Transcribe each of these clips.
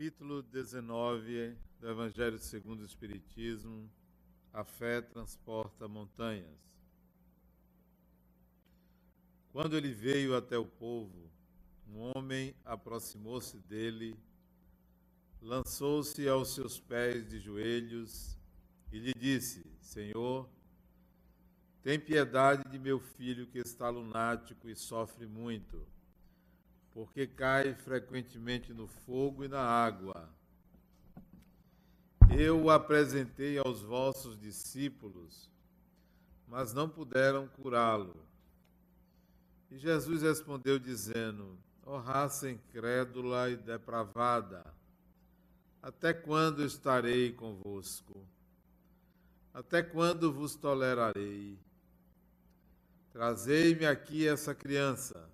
capítulo 19 do Evangelho segundo o Espiritismo, a fé transporta montanhas. Quando ele veio até o povo, um homem aproximou-se dele, lançou-se aos seus pés de joelhos e lhe disse: Senhor, tem piedade de meu filho que está lunático e sofre muito porque cai frequentemente no fogo e na água. Eu o apresentei aos vossos discípulos, mas não puderam curá-lo. E Jesus respondeu, dizendo: Ó oh, raça incrédula e depravada, até quando estarei convosco? Até quando vos tolerarei? Trazei-me aqui essa criança.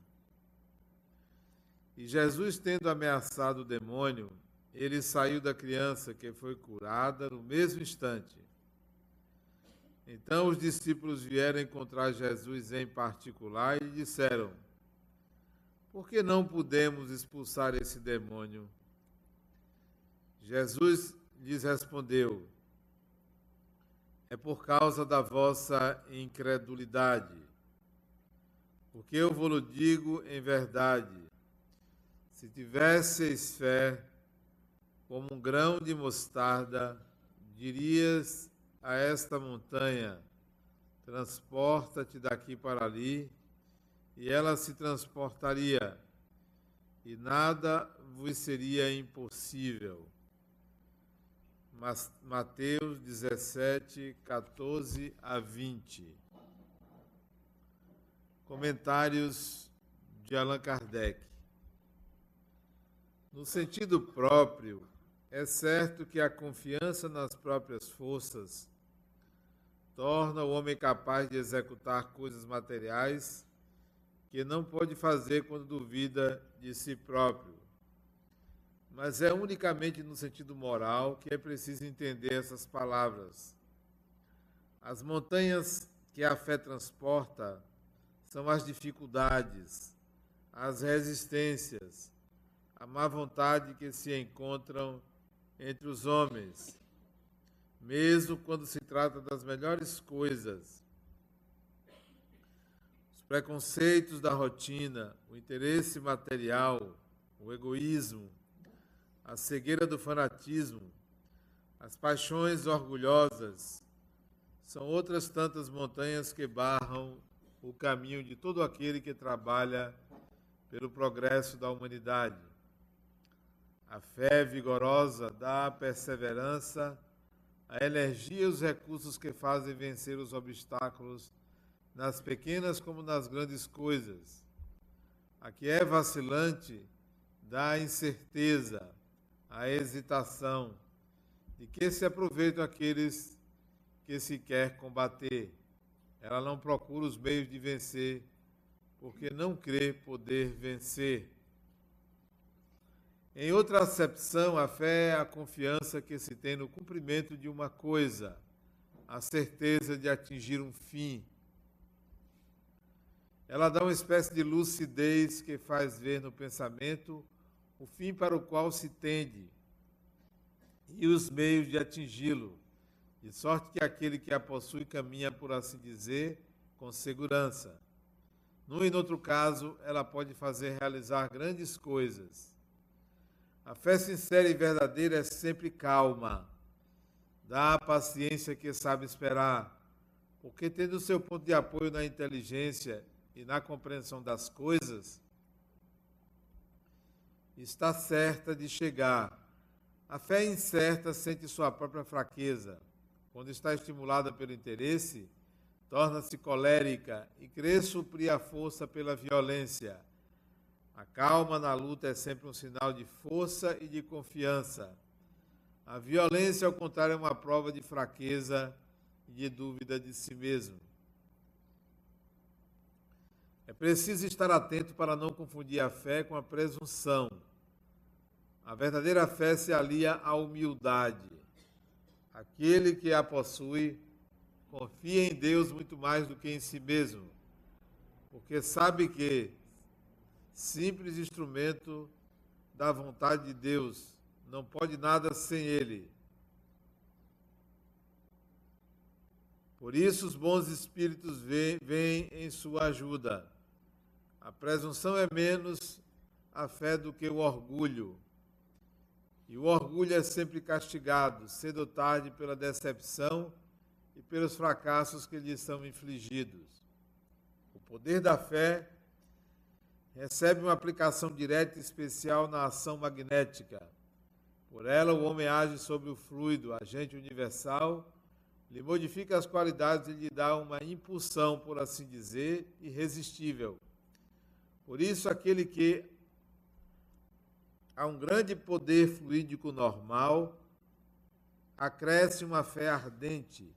E Jesus, tendo ameaçado o demônio, ele saiu da criança que foi curada no mesmo instante. Então os discípulos vieram encontrar Jesus em particular e disseram: Por que não podemos expulsar esse demônio? Jesus lhes respondeu: É por causa da vossa incredulidade. Porque eu vos digo em verdade se tivesseis fé como um grão de mostarda, dirias a esta montanha: transporta-te daqui para ali, e ela se transportaria, e nada vos seria impossível. Mateus 17, 14 a 20. Comentários de Allan Kardec. No sentido próprio, é certo que a confiança nas próprias forças torna o homem capaz de executar coisas materiais que não pode fazer quando duvida de si próprio. Mas é unicamente no sentido moral que é preciso entender essas palavras. As montanhas que a fé transporta são as dificuldades, as resistências, a má vontade que se encontram entre os homens, mesmo quando se trata das melhores coisas. Os preconceitos da rotina, o interesse material, o egoísmo, a cegueira do fanatismo, as paixões orgulhosas, são outras tantas montanhas que barram o caminho de todo aquele que trabalha pelo progresso da humanidade. A fé vigorosa dá a perseverança, a energia e os recursos que fazem vencer os obstáculos nas pequenas como nas grandes coisas. A que é vacilante dá a incerteza, a hesitação, de que se aproveitam aqueles que se quer combater. Ela não procura os meios de vencer, porque não crê poder vencer. Em outra acepção, a fé é a confiança que se tem no cumprimento de uma coisa, a certeza de atingir um fim. Ela dá uma espécie de lucidez que faz ver no pensamento o fim para o qual se tende e os meios de atingi-lo, de sorte que aquele que a possui caminha, por assim dizer, com segurança. Num e no outro caso, ela pode fazer realizar grandes coisas a fé sincera e verdadeira é sempre calma. Dá a paciência que sabe esperar, porque tendo seu ponto de apoio na inteligência e na compreensão das coisas, está certa de chegar. A fé incerta sente sua própria fraqueza. Quando está estimulada pelo interesse, torna-se colérica e crê suprir a força pela violência a calma na luta é sempre um sinal de força e de confiança. A violência, ao contrário, é uma prova de fraqueza e de dúvida de si mesmo. É preciso estar atento para não confundir a fé com a presunção. A verdadeira fé se alia à humildade. Aquele que a possui confia em Deus muito mais do que em si mesmo, porque sabe que simples instrumento da vontade de Deus, não pode nada sem ele. Por isso, os bons espíritos vêm em sua ajuda. A presunção é menos a fé do que o orgulho. E o orgulho é sempre castigado, cedo ou tarde, pela decepção e pelos fracassos que lhe são infligidos. O poder da fé recebe uma aplicação direta e especial na ação magnética. Por ela, o homem age sobre o fluido, agente universal, lhe modifica as qualidades e lhe dá uma impulsão, por assim dizer, irresistível. Por isso, aquele que há um grande poder fluídico normal, acresce uma fé ardente,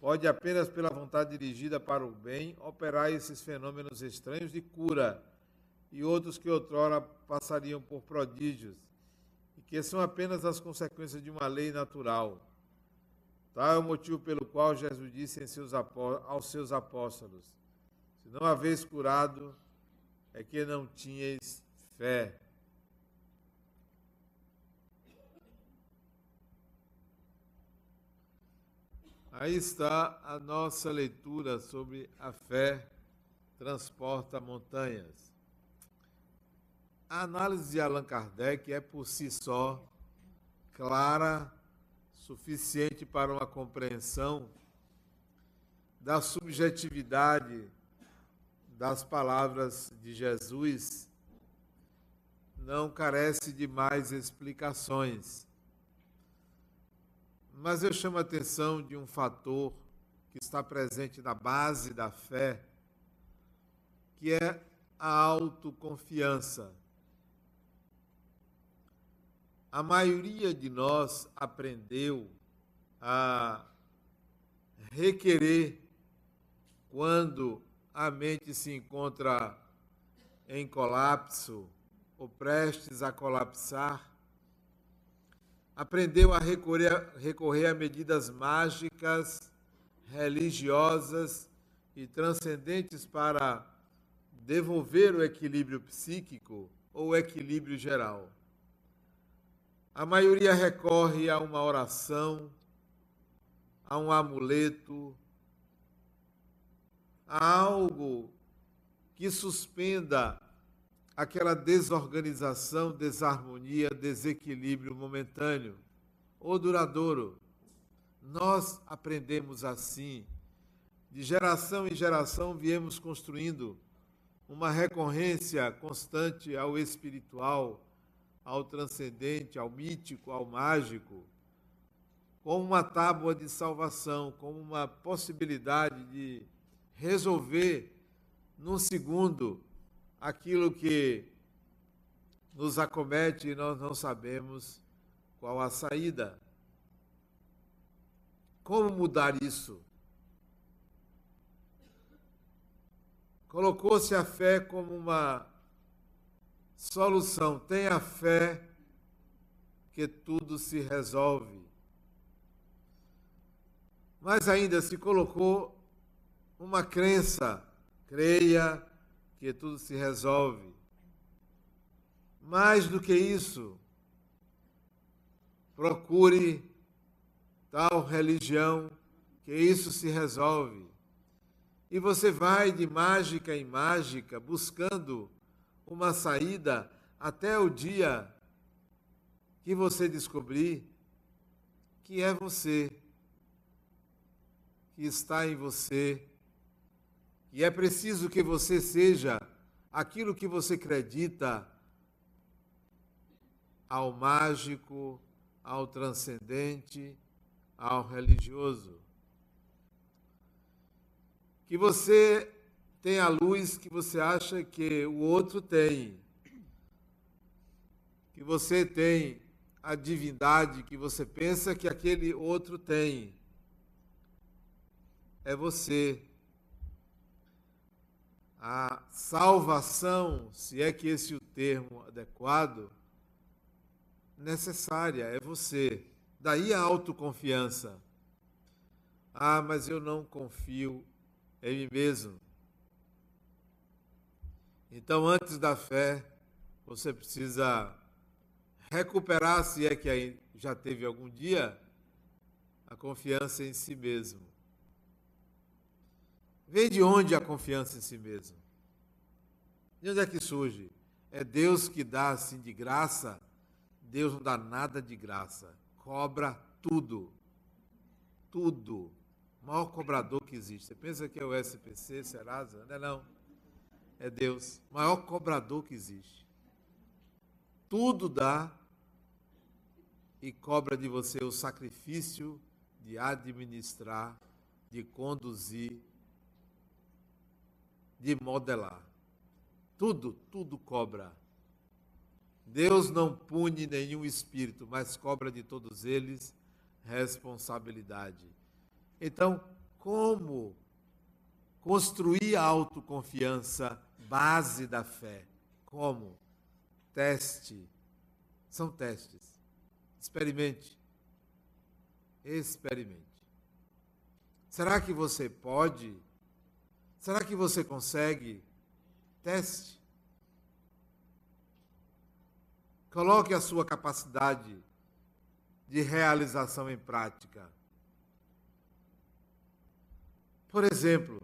pode apenas pela vontade dirigida para o bem operar esses fenômenos estranhos de cura e outros que outrora passariam por prodígios e que são apenas as consequências de uma lei natural. Tal é o motivo pelo qual Jesus disse seus aos seus apóstolos: Se não haveis curado, é que não tinhais fé. Aí está a nossa leitura sobre a fé transporta montanhas. A análise de Allan Kardec é por si só clara, suficiente para uma compreensão da subjetividade das palavras de Jesus, não carece de mais explicações. Mas eu chamo a atenção de um fator que está presente na base da fé, que é a autoconfiança. A maioria de nós aprendeu a requerer quando a mente se encontra em colapso ou prestes a colapsar, aprendeu a recorrer, recorrer a medidas mágicas, religiosas e transcendentes para devolver o equilíbrio psíquico ou o equilíbrio geral. A maioria recorre a uma oração, a um amuleto, a algo que suspenda aquela desorganização, desarmonia, desequilíbrio momentâneo ou duradouro. Nós aprendemos assim. De geração em geração viemos construindo uma recorrência constante ao espiritual, ao transcendente, ao mítico, ao mágico, como uma tábua de salvação, como uma possibilidade de resolver num segundo aquilo que nos acomete e nós não sabemos qual a saída. Como mudar isso? Colocou-se a fé como uma solução. Tenha fé que tudo se resolve. Mas ainda se colocou uma crença, creia que tudo se resolve. Mais do que isso, procure tal religião que isso se resolve. E você vai de mágica em mágica buscando uma saída até o dia que você descobrir que é você, que está em você e é preciso que você seja aquilo que você acredita ao mágico, ao transcendente, ao religioso. Que você tenha a luz que você acha que o outro tem. Que você tem a divindade que você pensa que aquele outro tem. É você a salvação, se é que esse é o termo adequado, necessária, é você. Daí a autoconfiança. Ah, mas eu não confio em mim mesmo. Então, antes da fé, você precisa recuperar, se é que já teve algum dia, a confiança em si mesmo. Vem de onde a confiança em si mesmo? De onde é que surge? É Deus que dá assim de graça? Deus não dá nada de graça. Cobra tudo. Tudo. O maior cobrador que existe. Você pensa que é o SPC, Serasa? Não é não. É Deus. Maior cobrador que existe. Tudo dá e cobra de você o sacrifício de administrar, de conduzir, de modelar. Tudo, tudo cobra. Deus não pune nenhum espírito, mas cobra de todos eles responsabilidade. Então, como construir a autoconfiança, base da fé? Como? Teste. São testes. Experimente. Experimente. Será que você pode? Será que você consegue? Teste. Coloque a sua capacidade de realização em prática. Por exemplo,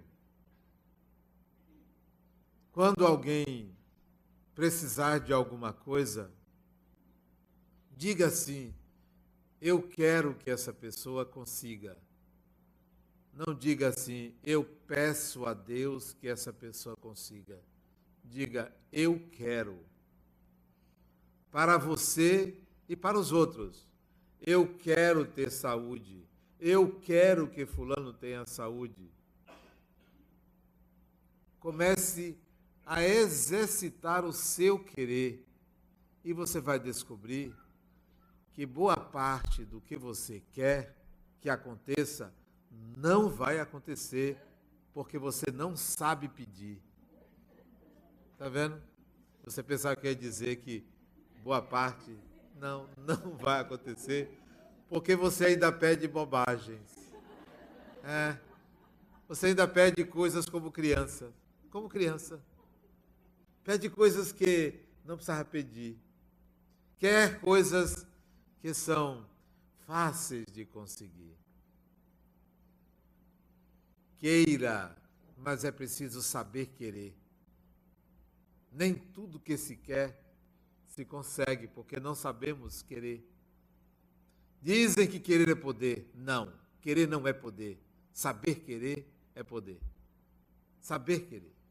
quando alguém precisar de alguma coisa, diga assim: eu quero que essa pessoa consiga. Não diga assim, eu peço a Deus que essa pessoa consiga. Diga, eu quero. Para você e para os outros. Eu quero ter saúde. Eu quero que Fulano tenha saúde. Comece a exercitar o seu querer. E você vai descobrir que boa parte do que você quer que aconteça não vai acontecer porque você não sabe pedir. Está vendo? Você pensava que ia dizer que boa parte não, não vai acontecer porque você ainda pede bobagens. É. Você ainda pede coisas como criança. Como criança. Pede coisas que não precisava pedir. Quer coisas que são fáceis de conseguir. Queira, mas é preciso saber querer. Nem tudo que se quer se consegue, porque não sabemos querer. Dizem que querer é poder. Não, querer não é poder. Saber querer é poder. Saber querer.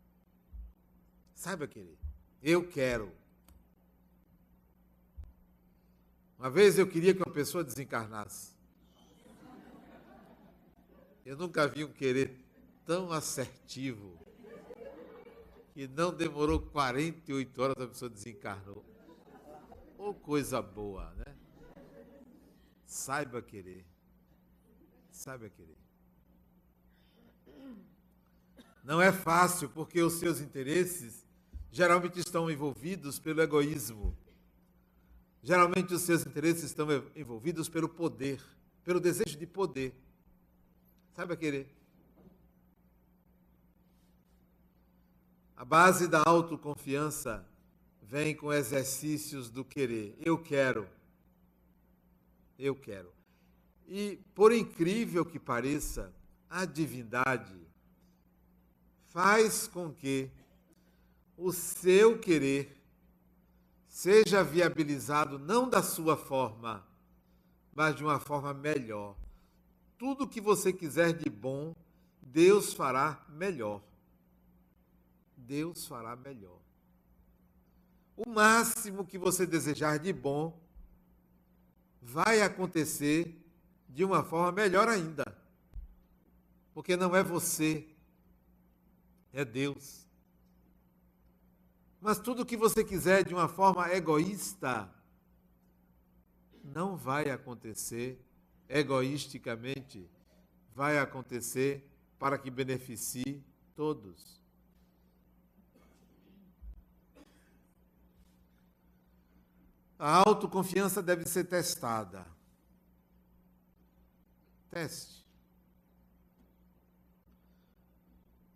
Saiba querer. Eu quero. Uma vez eu queria que uma pessoa desencarnasse. Eu nunca vi um querer tão assertivo que não demorou 48 horas a pessoa desencarnou. Ou oh, coisa boa, né? Saiba querer. Saiba querer. Não é fácil porque os seus interesses geralmente estão envolvidos pelo egoísmo. Geralmente os seus interesses estão envolvidos pelo poder, pelo desejo de poder. Sabe a querer? A base da autoconfiança vem com exercícios do querer. Eu quero. Eu quero. E, por incrível que pareça, a divindade faz com que o seu querer seja viabilizado não da sua forma, mas de uma forma melhor. Tudo que você quiser de bom, Deus fará melhor. Deus fará melhor. O máximo que você desejar de bom vai acontecer de uma forma melhor ainda. Porque não é você, é Deus. Mas tudo que você quiser de uma forma egoísta não vai acontecer egoisticamente, vai acontecer para que beneficie todos. A autoconfiança deve ser testada. Teste.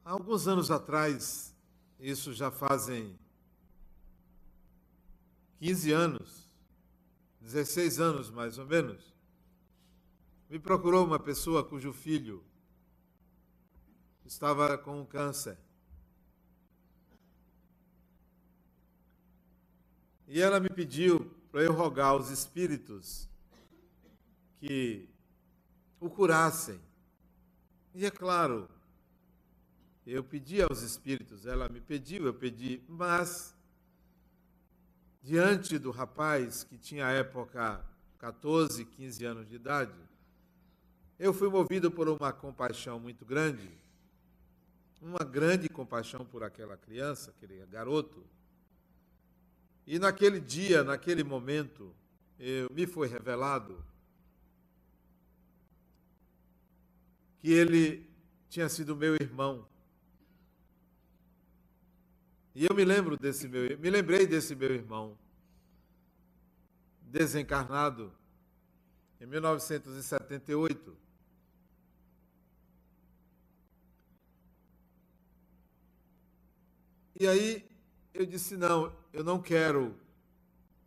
Há alguns anos atrás, isso já fazem 15 anos, 16 anos mais ou menos, me procurou uma pessoa cujo filho estava com câncer. E ela me pediu para eu rogar aos espíritos que o curassem. E é claro, eu pedi aos espíritos, ela me pediu, eu pedi, mas diante do rapaz que tinha à época 14, 15 anos de idade, eu fui movido por uma compaixão muito grande, uma grande compaixão por aquela criança, aquele garoto. E naquele dia, naquele momento, eu, me foi revelado que ele tinha sido meu irmão. E eu me lembro desse meu, me lembrei desse meu irmão desencarnado em 1978. E aí eu disse: não, eu não quero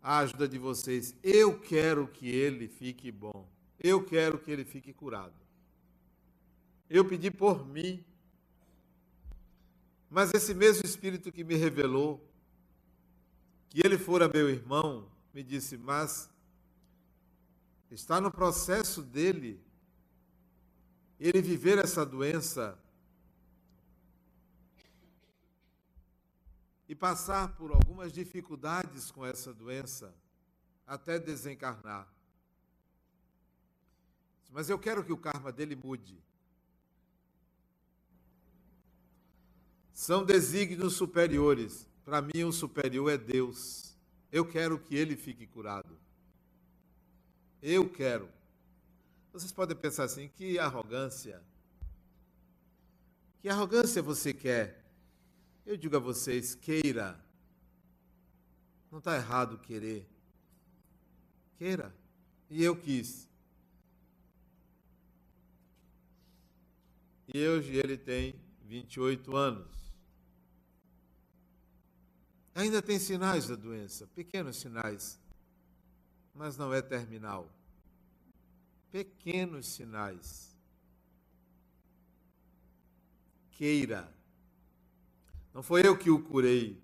a ajuda de vocês, eu quero que ele fique bom, eu quero que ele fique curado. Eu pedi por mim mas esse mesmo Espírito que me revelou que ele fora meu irmão, me disse: Mas está no processo dele ele viver essa doença e passar por algumas dificuldades com essa doença até desencarnar. Mas eu quero que o karma dele mude. São desígnios superiores. Para mim, o superior é Deus. Eu quero que ele fique curado. Eu quero. Vocês podem pensar assim: que arrogância. Que arrogância você quer? Eu digo a vocês: queira. Não está errado querer. Queira. E eu quis. E hoje ele tem 28 anos. Ainda tem sinais da doença, pequenos sinais, mas não é terminal. Pequenos sinais. Queira. Não foi eu que o curei,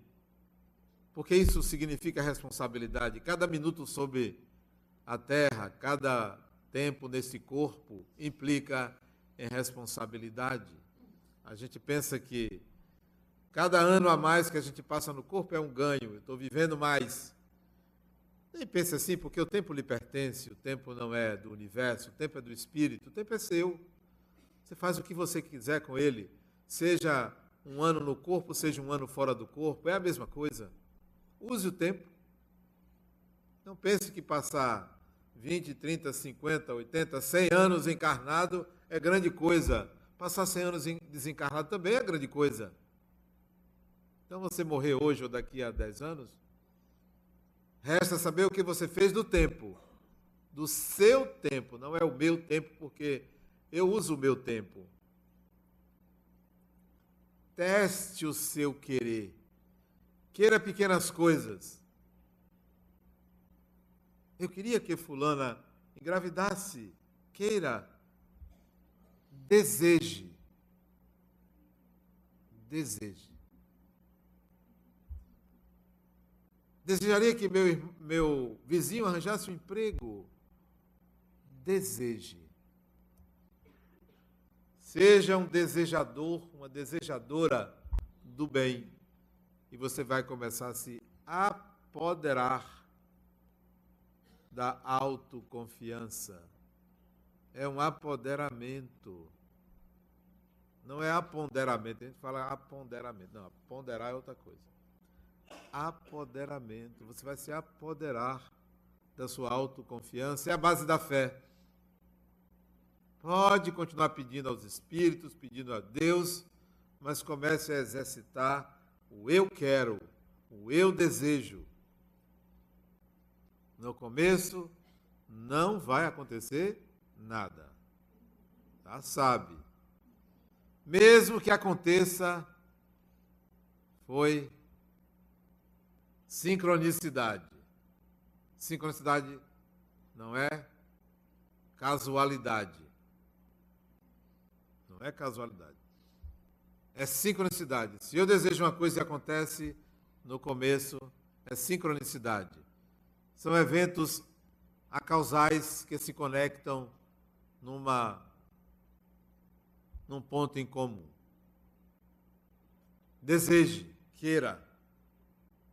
porque isso significa responsabilidade. Cada minuto sobre a terra, cada tempo nesse corpo implica em responsabilidade. A gente pensa que Cada ano a mais que a gente passa no corpo é um ganho, eu estou vivendo mais. Nem pense assim, porque o tempo lhe pertence, o tempo não é do universo, o tempo é do espírito, o tempo é seu. Você faz o que você quiser com ele, seja um ano no corpo, seja um ano fora do corpo, é a mesma coisa. Use o tempo. Não pense que passar 20, 30, 50, 80, 100 anos encarnado é grande coisa. Passar 100 anos desencarnado também é grande coisa. Então você morrer hoje ou daqui a 10 anos, resta saber o que você fez do tempo, do seu tempo, não é o meu tempo, porque eu uso o meu tempo. Teste o seu querer. Queira pequenas coisas. Eu queria que fulana engravidasse. Queira. Deseje. Deseje. Desejaria que meu, meu vizinho arranjasse um emprego? Deseje. Seja um desejador, uma desejadora do bem. E você vai começar a se apoderar da autoconfiança. É um apoderamento. Não é aponderamento. A gente fala aponderamento. Não, ponderar é outra coisa apoderamento. Você vai se apoderar da sua autoconfiança. É a base da fé. Pode continuar pedindo aos espíritos, pedindo a Deus, mas comece a exercitar o eu quero, o eu desejo. No começo, não vai acontecer nada. Já sabe. Mesmo que aconteça, foi Sincronicidade. Sincronicidade não é casualidade. Não é casualidade. É sincronicidade. Se eu desejo uma coisa e acontece no começo, é sincronicidade. São eventos acausais que se conectam numa num ponto em comum. Deseje, queira,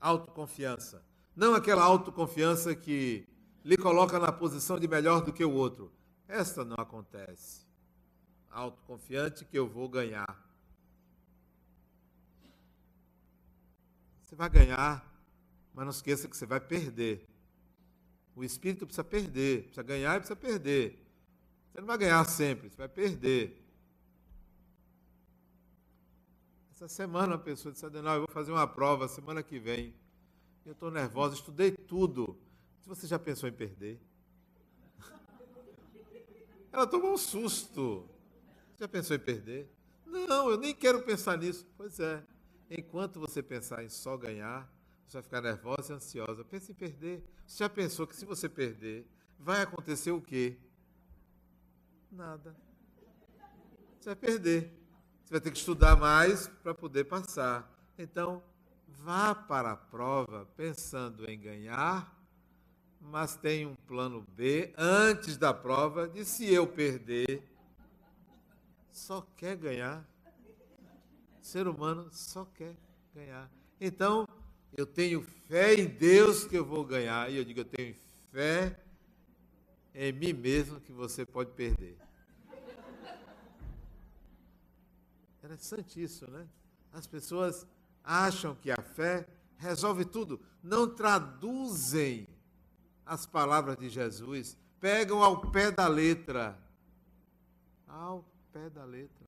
autoconfiança. Não aquela autoconfiança que lhe coloca na posição de melhor do que o outro. Esta não acontece. Autoconfiante que eu vou ganhar. Você vai ganhar, mas não esqueça que você vai perder. O espírito precisa perder, precisa ganhar e precisa perder. Você não vai ganhar sempre, você vai perder. Essa semana a pessoa disse, Adenal, eu vou fazer uma prova semana que vem. Eu estou nervosa, estudei tudo. Se você já pensou em perder? Ela tomou um susto. Já pensou em perder? Não, eu nem quero pensar nisso. Pois é. Enquanto você pensar em só ganhar, você vai ficar nervosa e ansiosa. Pense em perder. Você já pensou que se você perder, vai acontecer o quê? Nada. Você vai perder. Você vai ter que estudar mais para poder passar. Então, vá para a prova pensando em ganhar, mas tem um plano B antes da prova de se eu perder, só quer ganhar. O ser humano só quer ganhar. Então, eu tenho fé em Deus que eu vou ganhar. E eu digo, eu tenho fé em mim mesmo que você pode perder. Interessante isso, né? As pessoas acham que a fé resolve tudo, não traduzem as palavras de Jesus, pegam ao pé da letra. Ao pé da letra.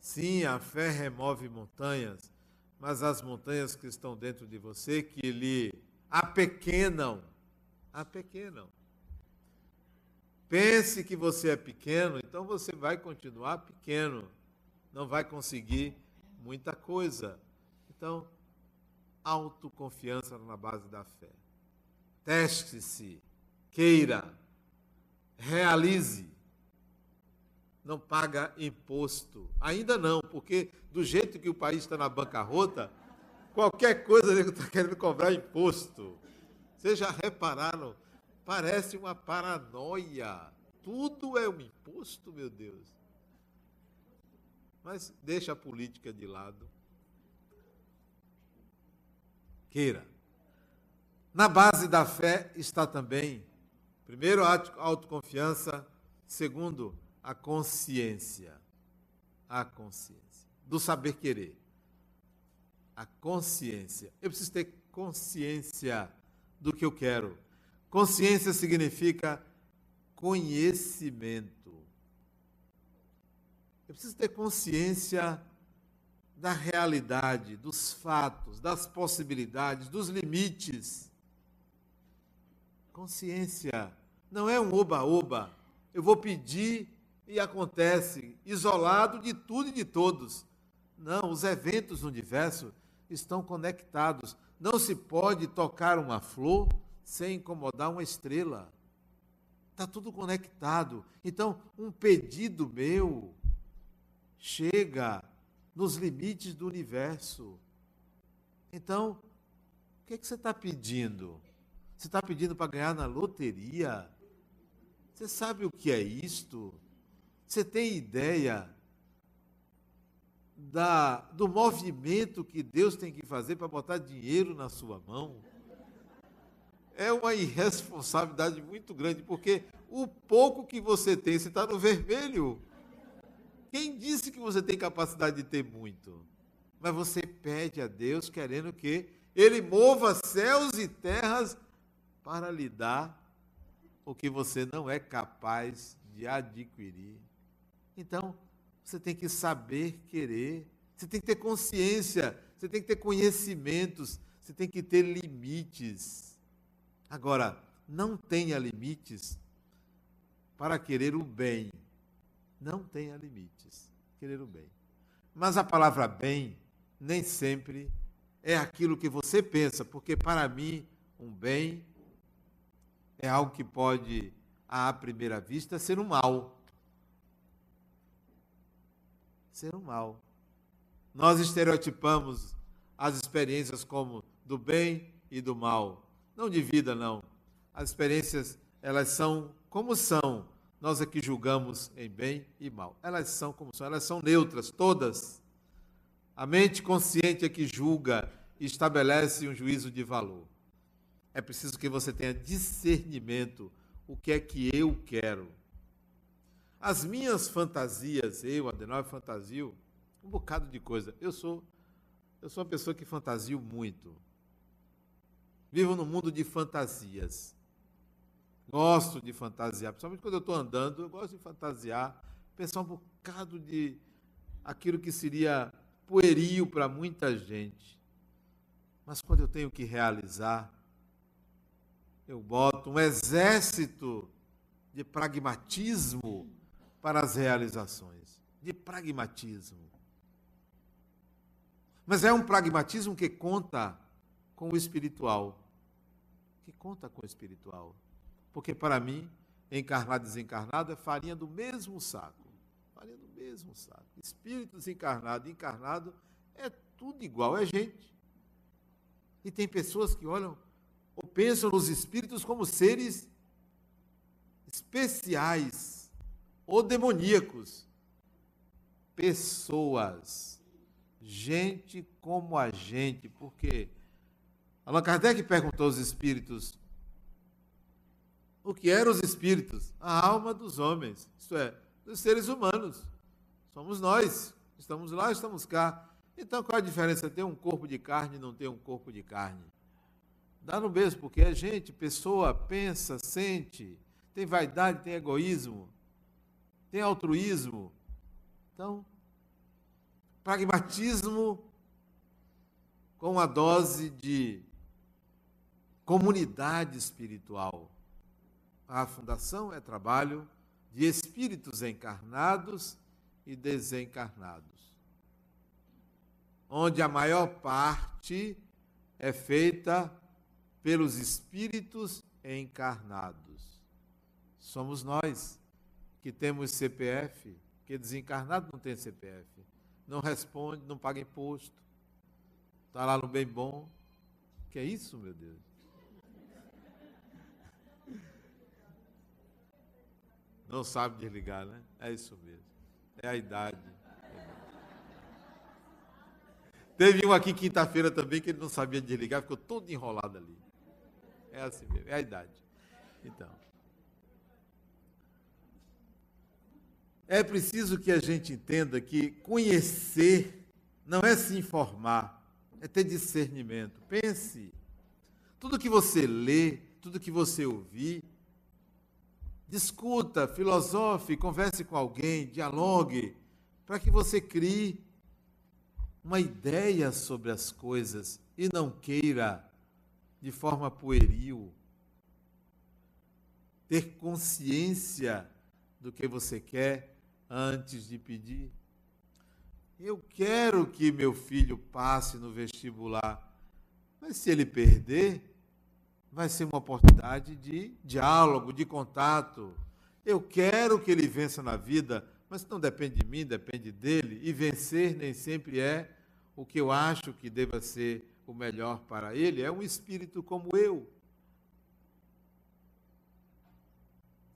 Sim, a fé remove montanhas, mas as montanhas que estão dentro de você que lhe apequenam, apequenam. Pense que você é pequeno, então você vai continuar pequeno, não vai conseguir muita coisa. Então, autoconfiança na base da fé. Teste-se, queira, realize. Não paga imposto. Ainda não, porque do jeito que o país está na bancarrota, qualquer coisa ele está querendo cobrar imposto. Vocês já repararam? Parece uma paranoia. Tudo é um imposto, meu Deus. Mas deixa a política de lado. Queira. Na base da fé está também, primeiro, a autoconfiança, segundo, a consciência. A consciência. Do saber querer. A consciência. Eu preciso ter consciência do que eu quero Consciência significa conhecimento. Eu preciso ter consciência da realidade, dos fatos, das possibilidades, dos limites. Consciência não é um oba-oba. Eu vou pedir e acontece, isolado de tudo e de todos. Não, os eventos no universo estão conectados. Não se pode tocar uma flor sem incomodar uma estrela. Está tudo conectado. Então, um pedido meu chega nos limites do universo. Então, o que, é que você está pedindo? Você está pedindo para ganhar na loteria? Você sabe o que é isto? Você tem ideia da, do movimento que Deus tem que fazer para botar dinheiro na sua mão? é uma irresponsabilidade muito grande, porque o pouco que você tem, você está no vermelho. Quem disse que você tem capacidade de ter muito? Mas você pede a Deus querendo que Ele mova céus e terras para lhe dar o que você não é capaz de adquirir. Então, você tem que saber querer, você tem que ter consciência, você tem que ter conhecimentos, você tem que ter limites. Agora, não tenha limites para querer o bem. Não tenha limites. Querer o bem. Mas a palavra bem nem sempre é aquilo que você pensa, porque para mim, um bem é algo que pode, à primeira vista, ser um mal. Ser um mal. Nós estereotipamos as experiências como do bem e do mal. Não de vida, não. As experiências, elas são como são. Nós aqui julgamos em bem e mal. Elas são como são, elas são neutras, todas. A mente consciente é que julga e estabelece um juízo de valor. É preciso que você tenha discernimento. O que é que eu quero? As minhas fantasias, eu, Adenauer, fantasio um bocado de coisa. Eu sou, eu sou uma pessoa que fantasio muito. Vivo num mundo de fantasias. Gosto de fantasiar, principalmente quando eu estou andando, eu gosto de fantasiar, pensar um bocado de aquilo que seria pueril para muita gente. Mas quando eu tenho que realizar, eu boto um exército de pragmatismo para as realizações. De pragmatismo. Mas é um pragmatismo que conta com o espiritual. Que conta com o espiritual. Porque para mim, encarnado e desencarnado é farinha do mesmo saco. Farinha do mesmo saco. Espírito desencarnado e encarnado é tudo igual, é gente. E tem pessoas que olham ou pensam nos espíritos como seres especiais ou demoníacos. Pessoas. Gente como a gente. Porque Allan Kardec perguntou aos espíritos o que eram os espíritos? A alma dos homens, isto é, dos seres humanos. Somos nós. Estamos lá, estamos cá. Então, qual a diferença? Ter um corpo de carne e não ter um corpo de carne? Dá no mesmo, porque é gente, pessoa, pensa, sente, tem vaidade, tem egoísmo, tem altruísmo. Então, pragmatismo com a dose de comunidade espiritual. A fundação é trabalho de espíritos encarnados e desencarnados, onde a maior parte é feita pelos espíritos encarnados. Somos nós que temos CPF, que desencarnado não tem CPF, não responde, não paga imposto, está lá no bem bom. Que é isso, meu Deus? Não sabe desligar, né? É isso mesmo. É a idade. Teve um aqui quinta-feira também que ele não sabia desligar, ficou todo enrolado ali. É assim mesmo, é a idade. Então. É preciso que a gente entenda que conhecer não é se informar, é ter discernimento. Pense. Tudo que você lê, tudo que você ouvir, discuta, filosofe, converse com alguém, dialogue, para que você crie uma ideia sobre as coisas e não queira, de forma pueril, ter consciência do que você quer antes de pedir. Eu quero que meu filho passe no vestibular, mas se ele perder, vai ser uma oportunidade de diálogo, de contato. Eu quero que ele vença na vida, mas não depende de mim, depende dele. E vencer nem sempre é o que eu acho que deva ser o melhor para ele. É um espírito como eu.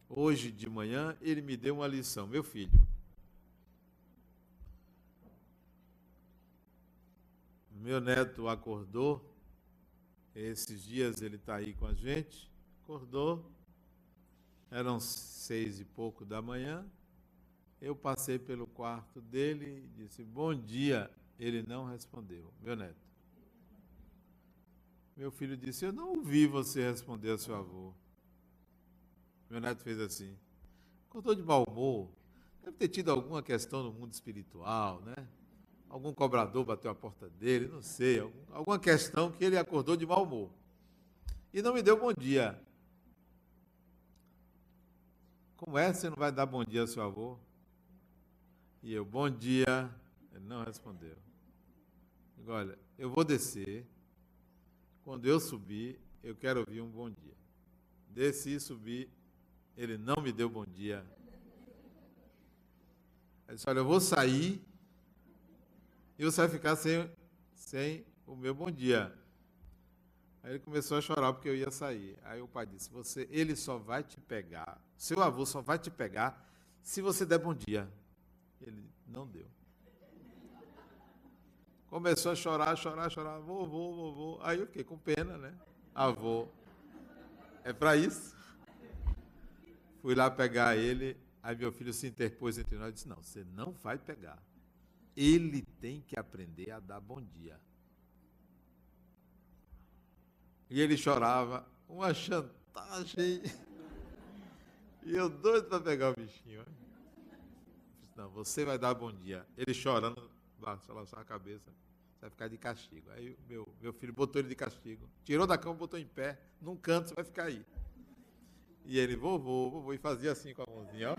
Hoje de manhã ele me deu uma lição, meu filho. Meu neto acordou esses dias ele está aí com a gente, acordou, eram seis e pouco da manhã. Eu passei pelo quarto dele e disse: Bom dia. Ele não respondeu, meu neto. Meu filho disse: Eu não ouvi você responder a seu avô. Meu neto fez assim. Acordou de mau humor. Deve ter tido alguma questão no mundo espiritual, né? Algum cobrador bateu a porta dele, não sei, alguma questão que ele acordou de mau humor. E não me deu bom dia. Como é? Você não vai dar bom dia ao seu avô? E eu, bom dia. Ele não respondeu. Digo, olha, eu vou descer. Quando eu subir, eu quero ouvir um bom dia. Desci e subi. Ele não me deu bom dia. Ele disse: Olha, eu vou sair e você vai ficar sem, sem o meu bom dia. Aí ele começou a chorar porque eu ia sair. Aí o pai disse: Você, ele só vai te pegar. Seu avô só vai te pegar se você der bom dia. Ele não deu. Começou a chorar, chorar, chorar. Vovô, vovô. Aí eu fiquei com pena, né? Avô. É para isso? Fui lá pegar ele. Aí meu filho se interpôs entre nós e disse: Não, você não vai pegar. Ele tem que aprender a dar bom dia. E ele chorava, uma chantagem. E eu doido para pegar o bichinho. Não, você vai dar bom dia. Ele chorando, balançou a cabeça. Vai ficar de castigo. Aí meu, meu filho botou ele de castigo. Tirou da cama, botou em pé. Num canto, você vai ficar aí. E ele, vovô, vovô, e fazia assim com a mãozinha, ó.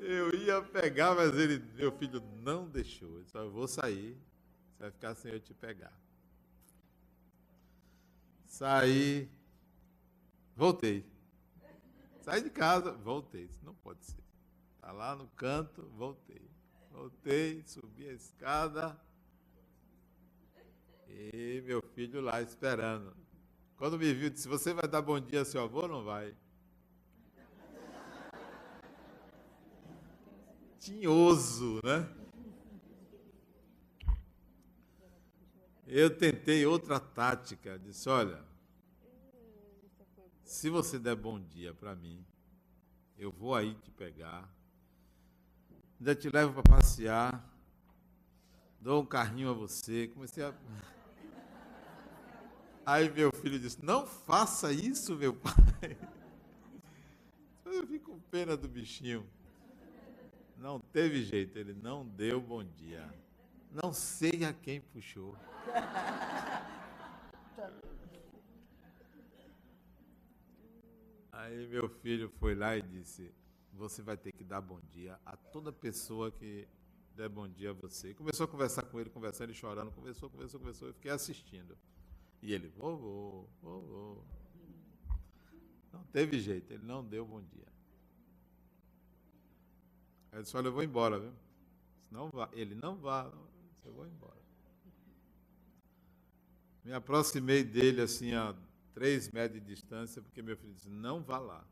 Eu ia pegar, mas ele, meu filho não deixou. Ele disse, eu vou sair, você vai ficar sem eu te pegar. Saí, voltei. Saí de casa, voltei. Isso não pode ser. Está lá no canto, voltei. Voltei, subi a escada. E meu filho lá esperando. Quando me viu, disse: Você vai dar bom dia ao seu avô ou não vai? Tinhoso, né? Eu tentei outra tática, disse, olha, se você der bom dia para mim, eu vou aí te pegar, ainda te levo para passear, dou um carrinho a você, comecei a... Aí meu filho disse, não faça isso, meu pai. Eu fico com pena do bichinho. Não teve jeito, ele não deu bom dia. Não sei a quem puxou. Aí meu filho foi lá e disse: Você vai ter que dar bom dia a toda pessoa que der bom dia a você. Começou a conversar com ele, conversando chorando. Conversou, conversou, conversou. Eu fiquei assistindo. E ele: Vovô, vovô. Não teve jeito, ele não deu bom dia. Ele disse, olha, eu vou embora, viu? Não vá. Ele, não vá. Eu vou embora. Me aproximei dele assim a três metros de distância, porque meu filho disse, não vá lá.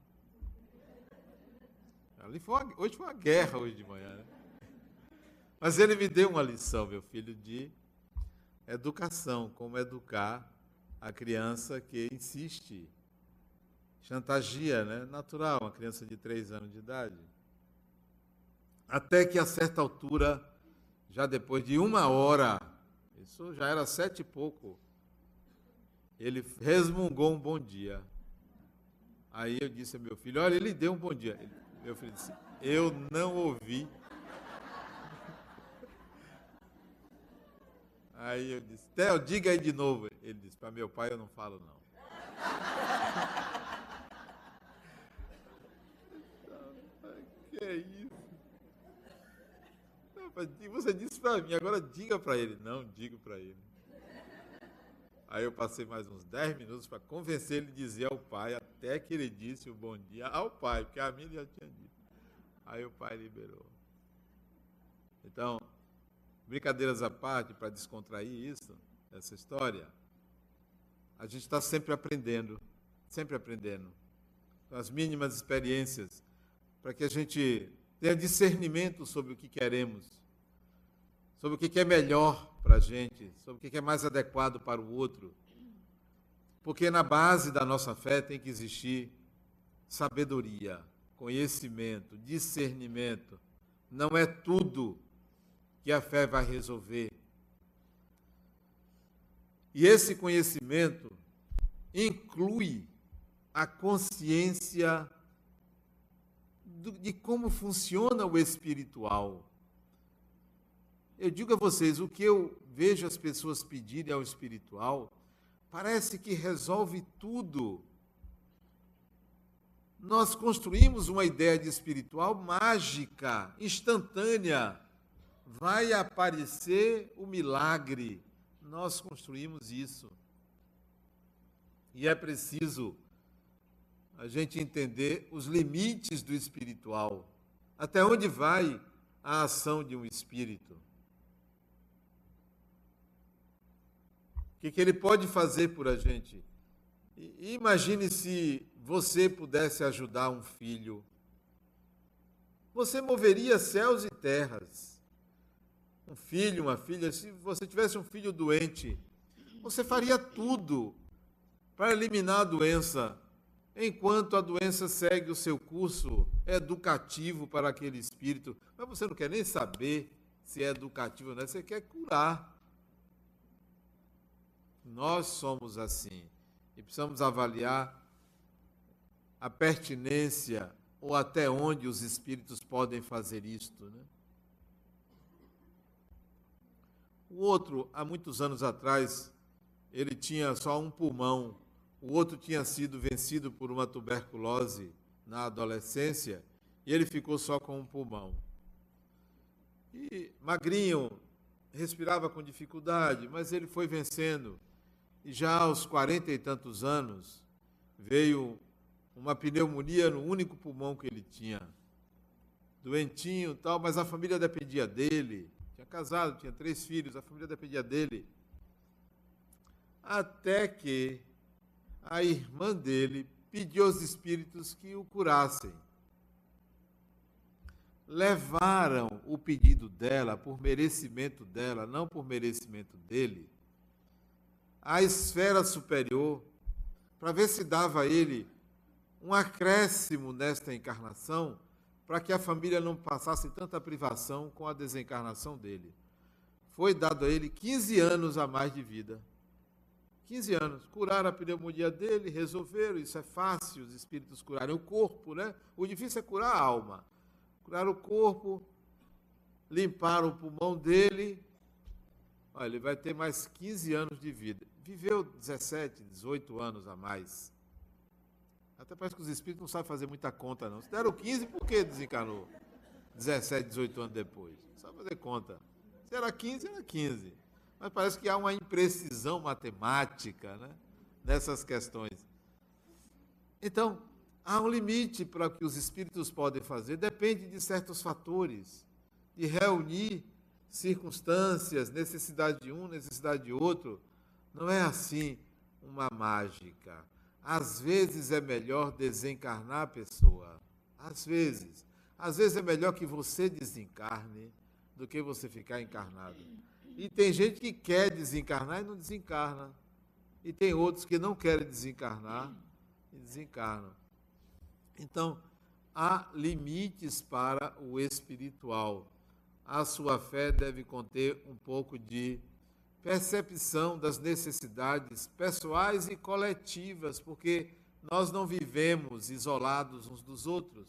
Ali foi uma, hoje foi uma guerra hoje de manhã, né? Mas ele me deu uma lição, meu filho, de educação, como educar a criança que insiste, chantageia, né? Natural, uma criança de três anos de idade. Até que a certa altura, já depois de uma hora, isso já era sete e pouco, ele resmungou um bom dia. Aí eu disse ao meu filho: Olha, ele deu um bom dia. Ele, meu filho disse: Eu não ouvi. Aí eu disse: Theo, diga aí de novo. Ele disse: Para meu pai eu não falo, não. que isso? Você disse para mim, agora diga para ele. Não, digo para ele. Aí eu passei mais uns 10 minutos para convencer ele a dizer ao pai, até que ele disse o bom dia ao pai, porque a mim já tinha dito. Aí o pai liberou. Então, brincadeiras à parte, para descontrair isso, essa história, a gente está sempre aprendendo, sempre aprendendo, com as mínimas experiências, para que a gente tenha discernimento sobre o que queremos sobre o que é melhor para a gente, sobre o que é mais adequado para o outro. Porque na base da nossa fé tem que existir sabedoria, conhecimento, discernimento. Não é tudo que a fé vai resolver. E esse conhecimento inclui a consciência de como funciona o espiritual. Eu digo a vocês, o que eu vejo as pessoas pedirem ao espiritual, parece que resolve tudo. Nós construímos uma ideia de espiritual mágica, instantânea. Vai aparecer o milagre, nós construímos isso. E é preciso a gente entender os limites do espiritual. Até onde vai a ação de um espírito? O que, que ele pode fazer por a gente? E, imagine se você pudesse ajudar um filho. Você moveria céus e terras. Um filho, uma filha, se você tivesse um filho doente, você faria tudo para eliminar a doença enquanto a doença segue o seu curso educativo para aquele espírito. Mas você não quer nem saber se é educativo não, você quer curar. Nós somos assim e precisamos avaliar a pertinência ou até onde os espíritos podem fazer isto. Né? O outro, há muitos anos atrás, ele tinha só um pulmão o outro tinha sido vencido por uma tuberculose na adolescência e ele ficou só com um pulmão. E magrinho, respirava com dificuldade, mas ele foi vencendo. E já aos quarenta e tantos anos, veio uma pneumonia no único pulmão que ele tinha. Doentinho tal, mas a família dependia dele. Tinha casado, tinha três filhos, a família dependia dele. Até que a irmã dele pediu aos espíritos que o curassem. Levaram o pedido dela por merecimento dela, não por merecimento dele, à esfera superior, para ver se dava a ele um acréscimo nesta encarnação, para que a família não passasse tanta privação com a desencarnação dele. Foi dado a ele 15 anos a mais de vida. 15 anos. Curaram a pneumonia dele, resolveram, isso é fácil, os espíritos curarem o corpo, né? O difícil é curar a alma. Curaram o corpo, limparam o pulmão dele. Olha, ele vai ter mais 15 anos de vida. Viveu 17, 18 anos a mais. Até parece que os espíritos não sabem fazer muita conta, não. Se deram 15, por que desencarnou? 17, 18 anos depois. Não sabe fazer conta. Se era 15, era 15. Mas parece que há uma imprecisão matemática né, nessas questões. Então, há um limite para o que os espíritos podem fazer, depende de certos fatores, de reunir circunstâncias, necessidade de um, necessidade de outro. Não é assim uma mágica. Às vezes é melhor desencarnar a pessoa. Às vezes. Às vezes é melhor que você desencarne do que você ficar encarnado. E tem gente que quer desencarnar e não desencarna. E tem outros que não querem desencarnar e desencarnam. Então, há limites para o espiritual. A sua fé deve conter um pouco de percepção das necessidades pessoais e coletivas, porque nós não vivemos isolados uns dos outros.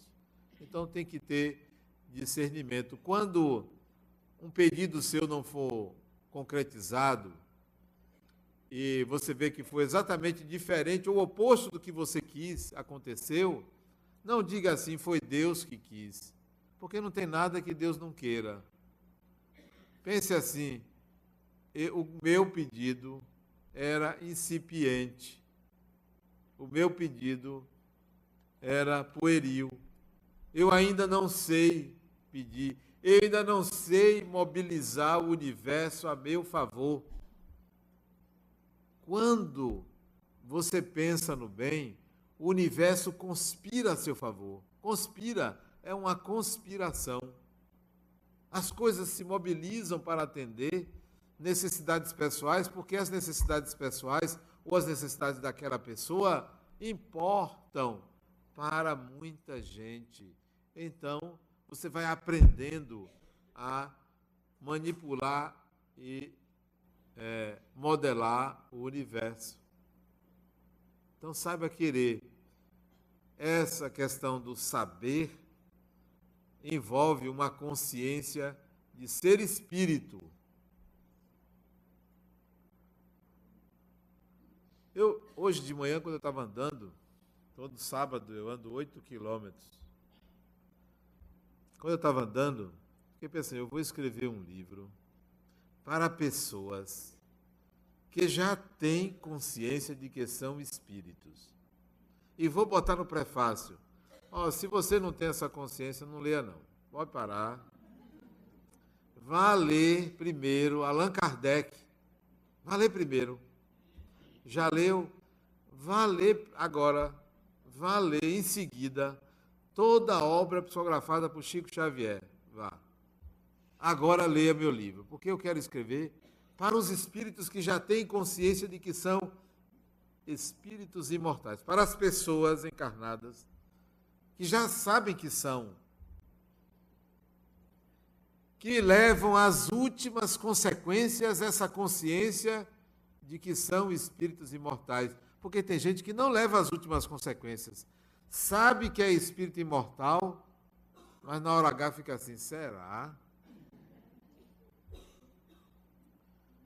Então tem que ter discernimento. Quando um pedido seu não for concretizado e você vê que foi exatamente diferente ou oposto do que você quis, aconteceu, não diga assim, foi Deus que quis, porque não tem nada que Deus não queira. Pense assim, o meu pedido era incipiente, o meu pedido era pueril, eu ainda não sei pedir, eu ainda não sei mobilizar o universo a meu favor. Quando você pensa no bem, o universo conspira a seu favor. Conspira, é uma conspiração. As coisas se mobilizam para atender necessidades pessoais, porque as necessidades pessoais ou as necessidades daquela pessoa importam para muita gente. Então, você vai aprendendo a manipular e é, modelar o universo. Então, saiba querer. Essa questão do saber envolve uma consciência de ser espírito. Eu, hoje de manhã, quando eu estava andando, todo sábado eu ando 8 quilômetros. Quando eu estava andando, fiquei pensando, eu vou escrever um livro para pessoas que já têm consciência de que são espíritos. E vou botar no prefácio. Oh, se você não tem essa consciência, não leia não. Pode parar. Vá ler primeiro Allan Kardec. Vá ler primeiro. Já leu? Vá ler agora. Vá ler em seguida toda a obra psicografada por Chico Xavier. Vá. Agora leia meu livro, porque eu quero escrever para os espíritos que já têm consciência de que são espíritos imortais, para as pessoas encarnadas que já sabem que são, que levam às últimas consequências essa consciência de que são espíritos imortais. Porque tem gente que não leva às últimas consequências. Sabe que é espírito imortal, mas na hora H fica assim: será?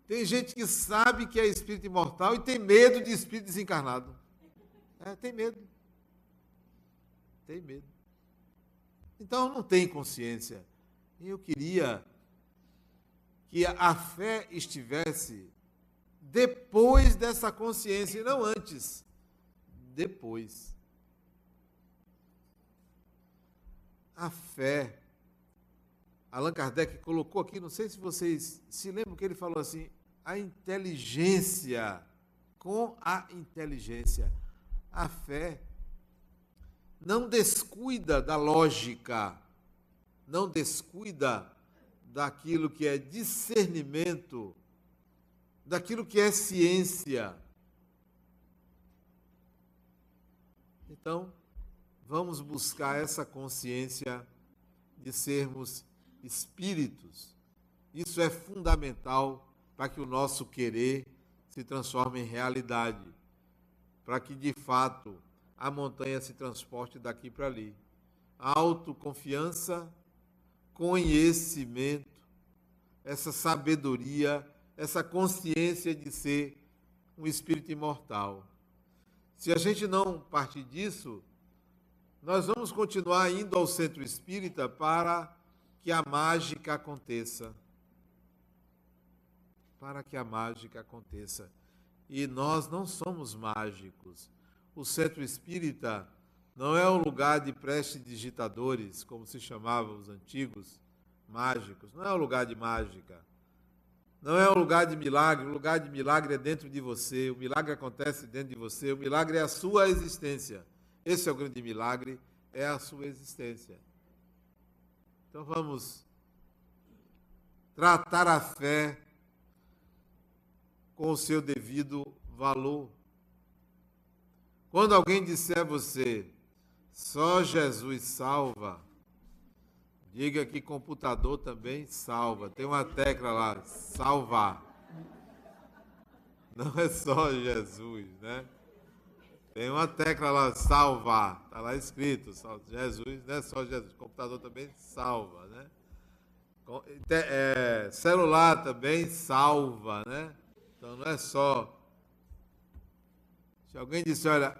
Tem gente que sabe que é espírito imortal e tem medo de espírito desencarnado. É, tem medo. Tem medo. Então não tem consciência. E eu queria que a fé estivesse depois dessa consciência e não antes. Depois. A fé. Allan Kardec colocou aqui, não sei se vocês se lembram que ele falou assim: a inteligência com a inteligência. A fé não descuida da lógica, não descuida daquilo que é discernimento, daquilo que é ciência. Então, vamos buscar essa consciência de sermos espíritos. Isso é fundamental para que o nosso querer se transforme em realidade, para que de fato a montanha se transporte daqui para ali. Autoconfiança, conhecimento, essa sabedoria, essa consciência de ser um espírito imortal. Se a gente não partir disso, nós vamos continuar indo ao centro espírita para que a mágica aconteça para que a mágica aconteça. E nós não somos mágicos. O centro espírita não é um lugar de prestidigitadores, como se chamavam os antigos mágicos. Não é um lugar de mágica. Não é um lugar de milagre. O lugar de milagre é dentro de você. O milagre acontece dentro de você. O milagre é a sua existência. Esse é o grande milagre, é a sua existência. Então vamos tratar a fé com o seu devido valor. Quando alguém disser a você, só Jesus salva, diga que computador também salva. Tem uma tecla lá, salvar. Não é só Jesus, né? Tem uma tecla lá, salvar. Está lá escrito, Jesus, não é só Jesus. Computador também salva, né? É, celular também salva, né? Então não é só. Se alguém disser, olha,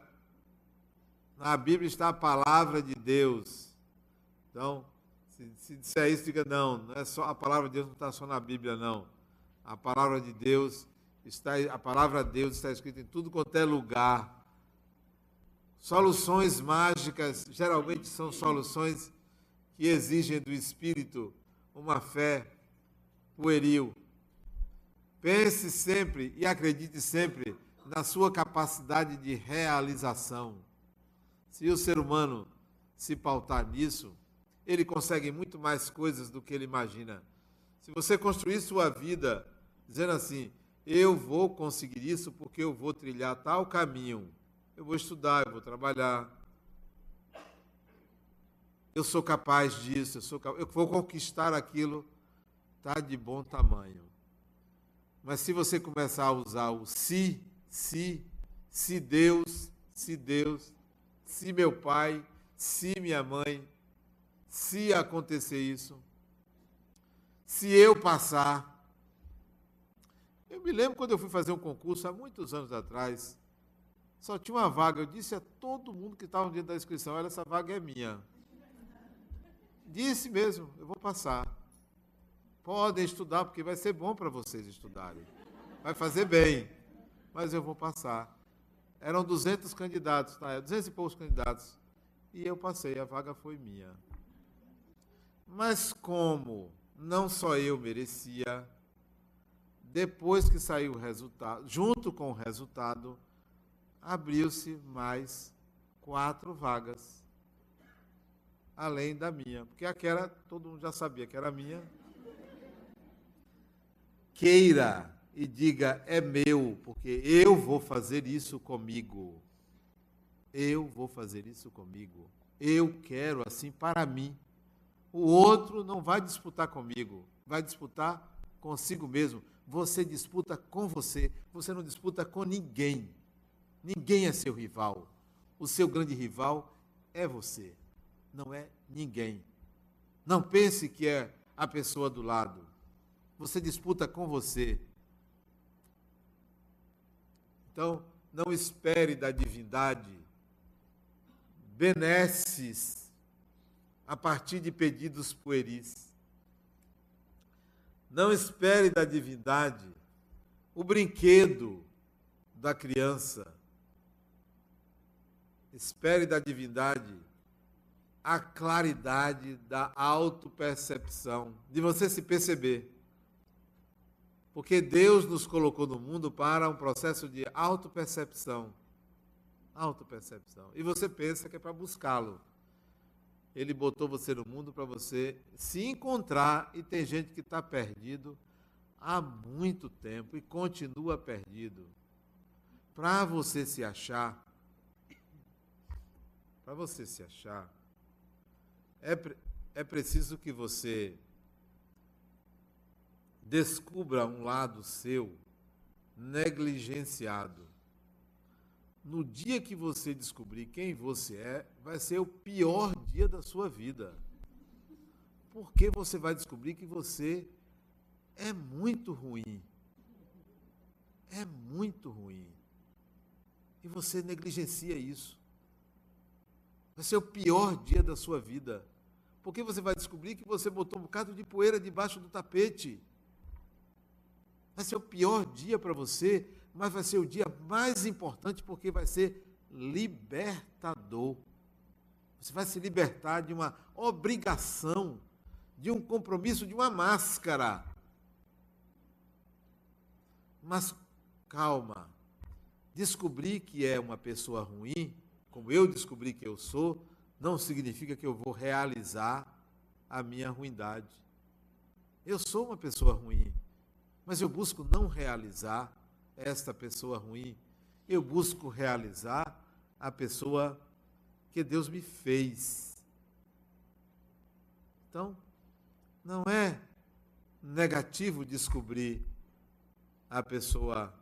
na Bíblia está a palavra de Deus. Então, se, se disser isso, diga não, não é só a palavra de Deus não está só na Bíblia, não. A palavra de Deus está, a palavra de Deus está escrita em tudo quanto é lugar. Soluções mágicas geralmente são soluções que exigem do espírito uma fé pueril, Pense sempre e acredite sempre na sua capacidade de realização. Se o ser humano se pautar nisso, ele consegue muito mais coisas do que ele imagina. Se você construir sua vida dizendo assim: eu vou conseguir isso porque eu vou trilhar tal caminho, eu vou estudar, eu vou trabalhar, eu sou capaz disso, eu, sou, eu vou conquistar aquilo, está de bom tamanho. Mas se você começar a usar o se, se, se Deus, se Deus, se meu pai, se minha mãe, se acontecer isso, se eu passar. Eu me lembro quando eu fui fazer um concurso há muitos anos atrás, só tinha uma vaga. Eu disse a todo mundo que estava dentro da inscrição: olha, essa vaga é minha. Disse mesmo, eu vou passar. Podem estudar, porque vai ser bom para vocês estudarem. Vai fazer bem. mas eu vou passar. Eram 200 candidatos, tá? 200 e poucos candidatos. E eu passei, a vaga foi minha. Mas como não só eu merecia, depois que saiu o resultado, junto com o resultado, abriu-se mais quatro vagas, além da minha, porque aquela todo mundo já sabia que era minha. Queira e diga é meu, porque eu vou fazer isso comigo. Eu vou fazer isso comigo. Eu quero assim para mim. O outro não vai disputar comigo, vai disputar consigo mesmo. Você disputa com você, você não disputa com ninguém. Ninguém é seu rival. O seu grande rival é você, não é ninguém. Não pense que é a pessoa do lado. Você disputa com você. Então, não espere da divindade benesses a partir de pedidos pueris. Não espere da divindade o brinquedo da criança. Espere da divindade a claridade da autopercepção, de você se perceber. Porque Deus nos colocou no mundo para um processo de autopercepção. Autopercepção. E você pensa que é para buscá-lo. Ele botou você no mundo para você se encontrar e tem gente que está perdido há muito tempo e continua perdido. Para você se achar, para você se achar, é, é preciso que você descubra um lado seu negligenciado no dia que você descobrir quem você é, vai ser o pior dia da sua vida. Porque você vai descobrir que você é muito ruim. É muito ruim. E você negligencia isso. Vai ser o pior dia da sua vida. Porque você vai descobrir que você botou um bocado de poeira debaixo do tapete. Vai ser o pior dia para você mas vai ser o dia mais importante porque vai ser libertador. Você vai se libertar de uma obrigação, de um compromisso, de uma máscara. Mas calma, descobrir que é uma pessoa ruim, como eu descobri que eu sou, não significa que eu vou realizar a minha ruindade. Eu sou uma pessoa ruim, mas eu busco não realizar esta pessoa ruim. Eu busco realizar a pessoa que Deus me fez. Então, não é negativo descobrir a pessoa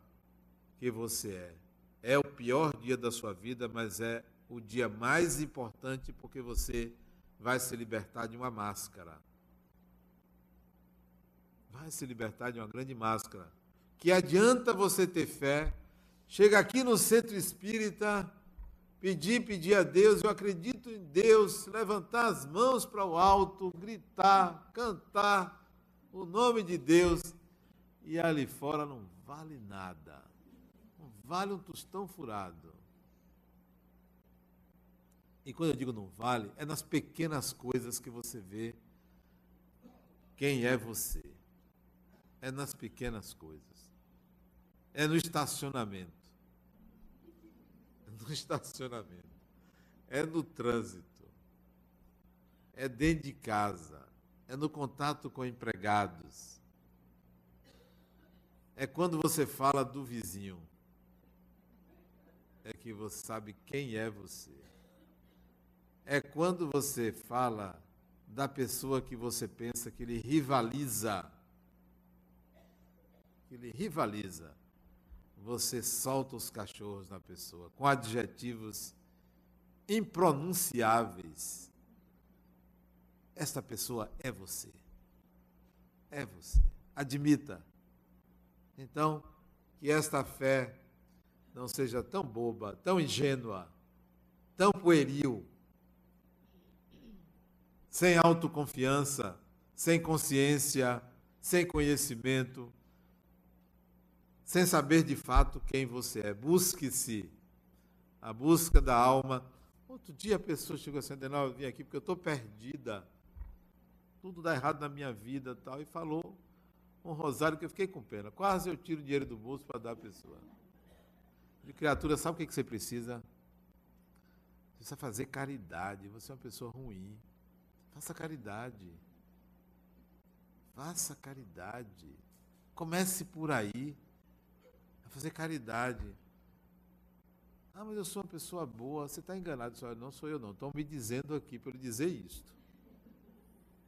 que você é. É o pior dia da sua vida, mas é o dia mais importante porque você vai se libertar de uma máscara. Vai se libertar de uma grande máscara que adianta você ter fé, chega aqui no centro espírita, pedir, pedir a Deus, eu acredito em Deus, levantar as mãos para o alto, gritar, cantar o nome de Deus, e ali fora não vale nada, não vale um tostão furado. E quando eu digo não vale, é nas pequenas coisas que você vê quem é você. É nas pequenas coisas é no estacionamento. É no estacionamento. É no trânsito. É dentro de casa. É no contato com empregados. É quando você fala do vizinho. É que você sabe quem é você. É quando você fala da pessoa que você pensa que ele rivaliza. Que ele rivaliza você solta os cachorros na pessoa com adjetivos impronunciáveis. Esta pessoa é você. É você. Admita. Então, que esta fé não seja tão boba, tão ingênua, tão pueril, sem autoconfiança, sem consciência, sem conhecimento, sem saber de fato quem você é. Busque-se. A busca da alma. Outro dia a pessoa chegou assim, não, eu vim aqui porque eu estou perdida. Tudo dá errado na minha vida tal. E falou um rosário que eu fiquei com pena. Quase eu tiro o dinheiro do bolso para dar à pessoa. De criatura, sabe o que você precisa? Você precisa fazer caridade. Você é uma pessoa ruim. Faça caridade. Faça caridade. Comece por aí. Fazer caridade. Ah, mas eu sou uma pessoa boa. Você está enganado. Senhora. Não sou eu, não. Estão me dizendo aqui para eu dizer isto.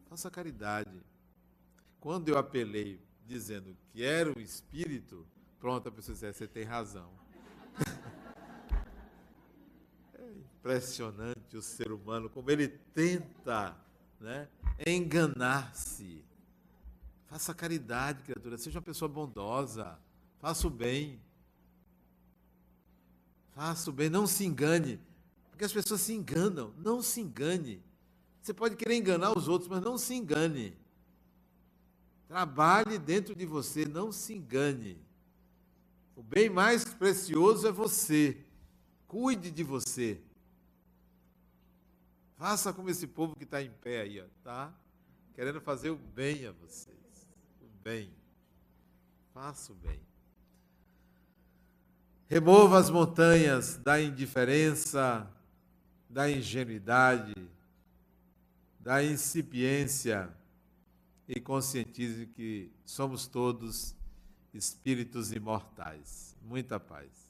Faça caridade. Quando eu apelei dizendo que era o espírito, pronto, a pessoa disse, é, você tem razão. é impressionante o ser humano, como ele tenta né, enganar-se. Faça caridade, criatura, seja uma pessoa bondosa, faça o bem. Faça o bem, não se engane, porque as pessoas se enganam, não se engane. Você pode querer enganar os outros, mas não se engane. Trabalhe dentro de você, não se engane. O bem mais precioso é você. Cuide de você. Faça como esse povo que está em pé aí, ó, tá? Querendo fazer o bem a vocês. O bem. Faça o bem. Remova as montanhas da indiferença, da ingenuidade, da incipiência e conscientize que somos todos espíritos imortais. Muita paz.